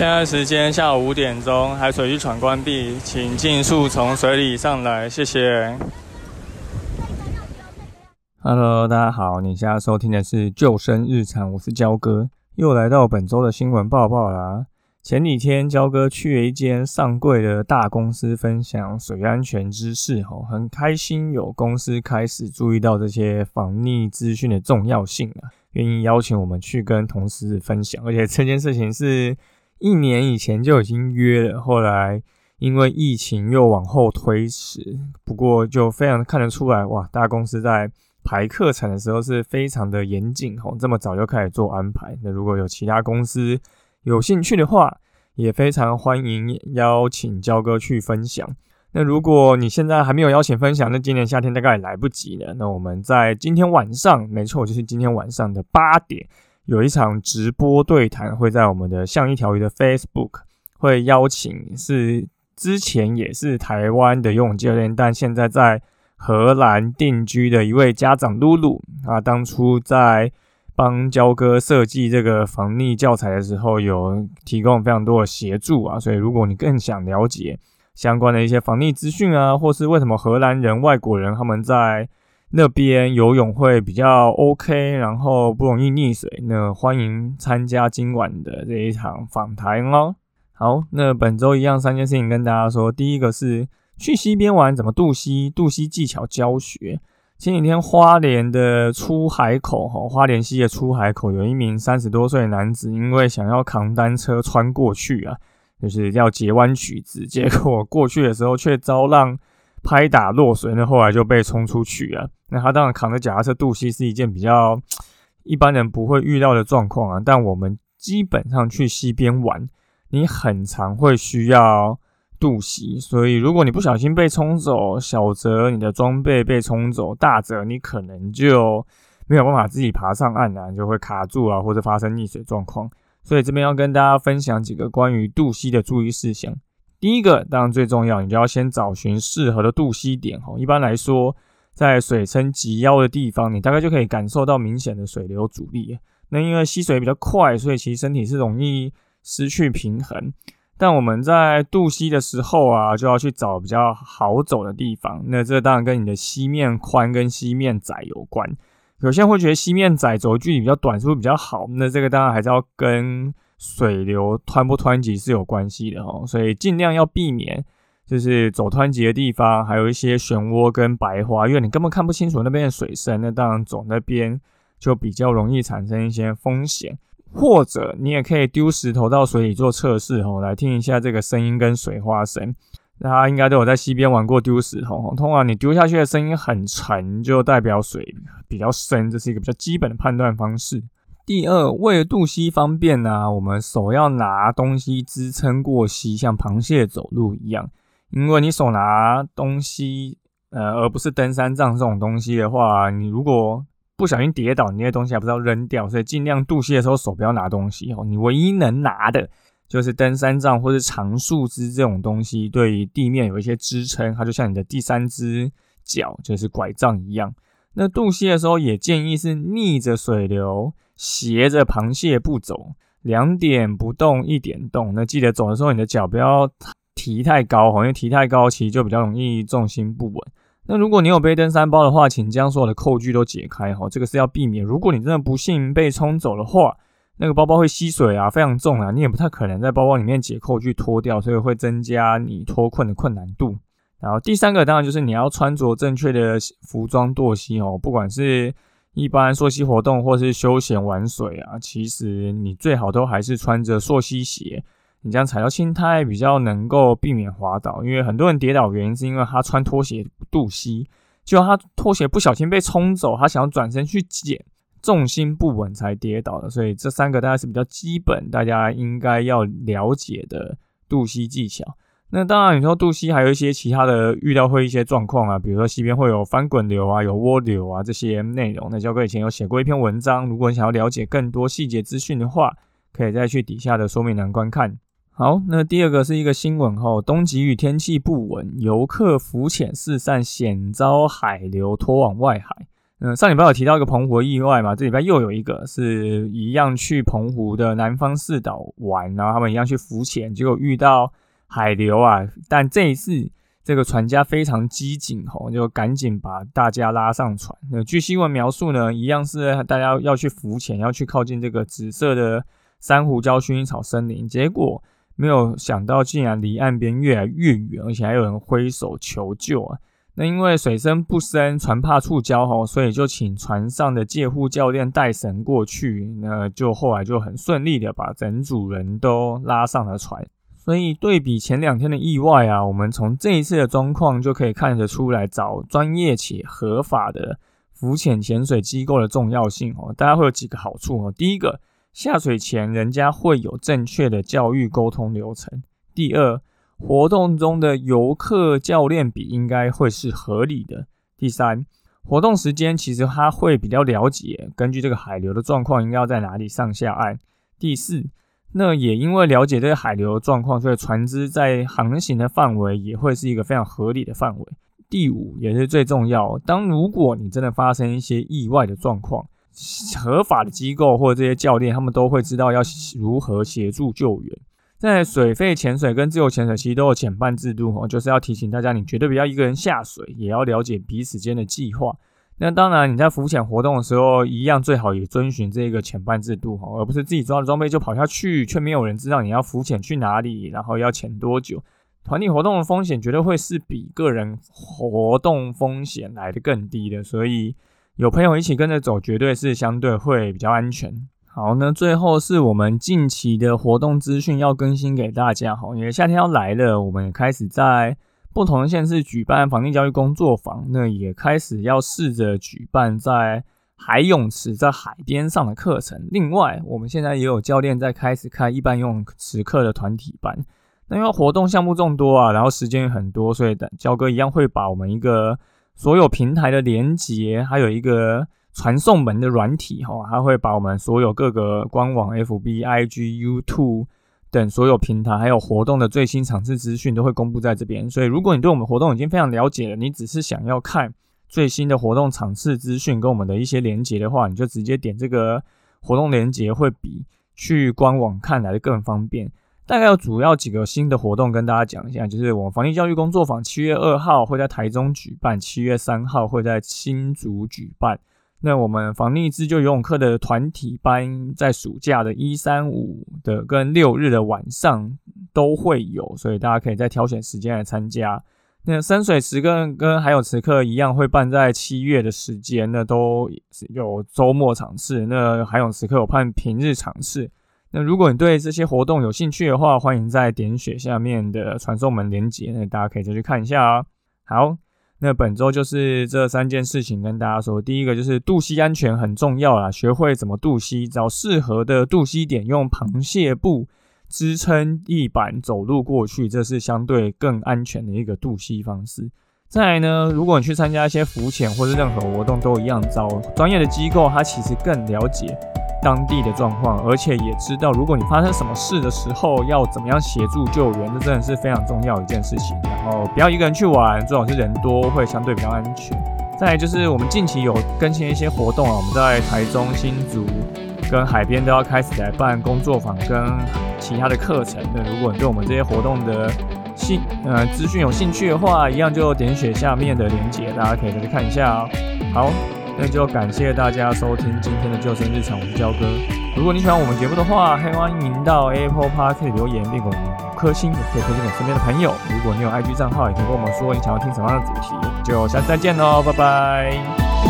现在时间下午五点钟，海水浴场关闭，请尽速从水里上来，谢谢。Hello，大家好，你现在收听的是救生日常，我是焦哥，又来到本周的新闻报报啦。前几天焦哥去了一间上柜的大公司分享水安全知识，吼，很开心有公司开始注意到这些防溺资讯的重要性啊，愿意邀请我们去跟同事分享，而且这件事情是。一年以前就已经约了，后来因为疫情又往后推迟。不过就非常看得出来，哇，大公司在排课程的时候是非常的严谨吼，这么早就开始做安排。那如果有其他公司有兴趣的话，也非常欢迎邀请焦哥去分享。那如果你现在还没有邀请分享，那今年夏天大概也来不及了。那我们在今天晚上，没错，就是今天晚上的八点。有一场直播对谈会在我们的像一条鱼的 Facebook 会邀请，是之前也是台湾的游泳教练，但现在在荷兰定居的一位家长露露啊，当初在帮焦哥设计这个防溺教材的时候，有提供非常多的协助啊，所以如果你更想了解相关的一些防溺资讯啊，或是为什么荷兰人、外国人他们在那边游泳会比较 OK，然后不容易溺水。那欢迎参加今晚的这一场访谈哦。好，那本周一样三件事情跟大家说。第一个是去溪边玩怎么渡溪，渡溪技巧教学。前几天花莲的出海口，哈，花莲溪的出海口有一名三十多岁的男子，因为想要扛单车穿过去啊，就是要截弯曲直，结果过去的时候却遭浪。拍打落水，那后来就被冲出去啊。那他当然扛着脚踏车渡溪是一件比较 一般人不会遇到的状况啊。但我们基本上去溪边玩，你很常会需要渡溪，所以如果你不小心被冲走，小则你的装备被冲走，大则你可能就没有办法自己爬上岸啊，就会卡住啊，或者发生溺水状况。所以这边要跟大家分享几个关于渡溪的注意事项。第一个当然最重要，你就要先找寻适合的渡溪点哈。一般来说，在水深及腰的地方，你大概就可以感受到明显的水流阻力。那因为溪水比较快，所以其实身体是容易失去平衡。但我们在渡溪的时候啊，就要去找比较好走的地方。那这当然跟你的溪面宽跟溪面窄有关。有些人会觉得溪面窄走的距离比较短，是不是比较好？那这个当然还是要跟。水流湍不湍急是有关系的哦，所以尽量要避免，就是走湍急的地方，还有一些漩涡跟白花，因为你根本看不清楚那边的水深，那当然走那边就比较容易产生一些风险。或者你也可以丢石头到水里做测试哦，来听一下这个声音跟水花声。大家应该都有在溪边玩过丢石头，通常你丢下去的声音很沉，就代表水比较深，这是一个比较基本的判断方式。第二，为了渡溪方便呢，我们手要拿东西支撑过溪，像螃蟹走路一样。因为你手拿东西，呃，而不是登山杖这种东西的话，你如果不小心跌倒，你那些东西还不知道扔掉。所以尽量渡溪的时候手不要拿东西哦。你唯一能拿的就是登山杖或者长树枝这种东西，对地面有一些支撑，它就像你的第三只脚，就是拐杖一样。那渡溪的时候也建议是逆着水流。斜着螃蟹步走，两点不动，一点动。那记得走的时候，你的脚不要提太高，因为提太高其实就比较容易重心不稳。那如果你有背登山包的话，请将所有的扣具都解开哈，这个是要避免。如果你真的不幸被冲走的话，那个包包会吸水啊，非常重啊，你也不太可能在包包里面解扣具脱掉，所以会增加你脱困的困难度。然后第三个当然就是你要穿着正确的服装作息哦，不管是。一般溯溪活动或是休闲玩水啊，其实你最好都还是穿着溯溪鞋，你这样踩到青苔比较能够避免滑倒。因为很多人跌倒原因是因为他穿拖鞋渡溪，就他拖鞋不小心被冲走，他想要转身去捡，重心不稳才跌倒的。所以这三个大概是比较基本，大家应该要了解的渡溪技巧。那当然，你说渡溪还有一些其他的预料会一些状况啊，比如说西边会有翻滚流啊，有涡流啊这些内容。那教哥以前有写过一篇文章，如果你想要了解更多细节资讯的话，可以再去底下的说明栏观看。好，那第二个是一个新闻哈，东极雨天气不稳，游客浮潜四散险遭海流拖往外海。嗯，上礼拜有提到一个澎湖意外嘛，这礼拜又有一个是一样去澎湖的南方四岛玩，然后他们一样去浮潜，结果遇到。海流啊！但这一次这个船家非常机警吼，就赶紧把大家拉上船。那据新闻描述呢，一样是大家要去浮潜，要去靠近这个紫色的珊瑚礁薰衣草森林。结果没有想到，竟然离岸边越来越远，而且还有人挥手求救啊！那因为水深不深，船怕触礁吼，所以就请船上的借护教练带绳过去。那就后来就很顺利的把整组人都拉上了船。所以对比前两天的意外啊，我们从这一次的状况就可以看得出来，找专业且合法的浮潜潜水机构的重要性哦。大家会有几个好处哦。第一个，下水前人家会有正确的教育沟通流程；第二，活动中的游客教练比应该会是合理的；第三，活动时间其实他会比较了解，根据这个海流的状况，应该要在哪里上下岸；第四。那也因为了解这个海流的状况，所以船只在航行的范围也会是一个非常合理的范围。第五也是最重要，当如果你真的发生一些意外的状况，合法的机构或者这些教练，他们都会知道要如何协助救援。在水肺潜水跟自由潜水其实都有潜伴制度哦，就是要提醒大家，你绝对不要一个人下水，也要了解彼此间的计划。那当然，你在浮潜活动的时候，一样最好也遵循这个潜伴制度哈，而不是自己抓了装备就跑下去，却没有人知道你要浮潜去哪里，然后要潜多久。团体活动的风险绝对会是比个人活动风险来的更低的，所以有朋友一起跟着走，绝对是相对会比较安全。好，那最后是我们近期的活动资讯要更新给大家哈，因为夏天要来了，我们开始在。不同的县市举办防疫教育工作坊，那也开始要试着举办在海泳池、在海边上的课程。另外，我们现在也有教练在开始开一般游泳池课的团体班。那因为活动项目众多啊，然后时间也很多，所以等教哥一样会把我们一个所有平台的连接，还有一个传送门的软体哈，他会把我们所有各个官网、FB、IG、YouTube。等所有平台还有活动的最新场次资讯都会公布在这边，所以如果你对我们活动已经非常了解了，你只是想要看最新的活动场次资讯跟我们的一些连接的话，你就直接点这个活动连接，会比去官网看来的更方便。大概有主要几个新的活动跟大家讲一下，就是我们防疫教育工作坊七月二号会在台中举办，七月三号会在新竹举办。那我们防溺自救游泳课的团体班，在暑假的一三五的跟六日的晚上都会有，所以大家可以再挑选时间来参加。那深水池跟跟海泳池课一样，会办在七月的时间，那都有周末场次。那海泳池课有办平日场次。那如果你对这些活动有兴趣的话，欢迎在点选下面的传送门连接，那大家可以再去看一下啊。好。那本周就是这三件事情跟大家说。第一个就是渡溪安全很重要啦，学会怎么渡溪，找适合的渡溪点，用螃蟹布支撑地板走路过去，这是相对更安全的一个渡溪方式。再来呢，如果你去参加一些浮潜或者任何活动，都一样，找专业的机构，它其实更了解。当地的状况，而且也知道，如果你发生什么事的时候，要怎么样协助救援，这真的是非常重要一件事情。然后不要一个人去玩，最好是人多，会相对比较安全。再来就是我们近期有更新一些活动啊，我们在台中新竹跟海边都要开始来办工作坊跟其他的课程。那如果你对我们这些活动的兴呃资讯有兴趣的话，一样就点选下面的链接，大家可以再去看一下哦。好。那就感谢大家收听今天的救生日常，我是焦哥。如果你喜欢我们节目的话，欢迎到 Apple Park 留言并给我们五颗星，也可以推荐给身边的朋友。如果你有 IG 账号，也可以跟我们说你想要听什么样的主题。就下次再见喽，拜拜。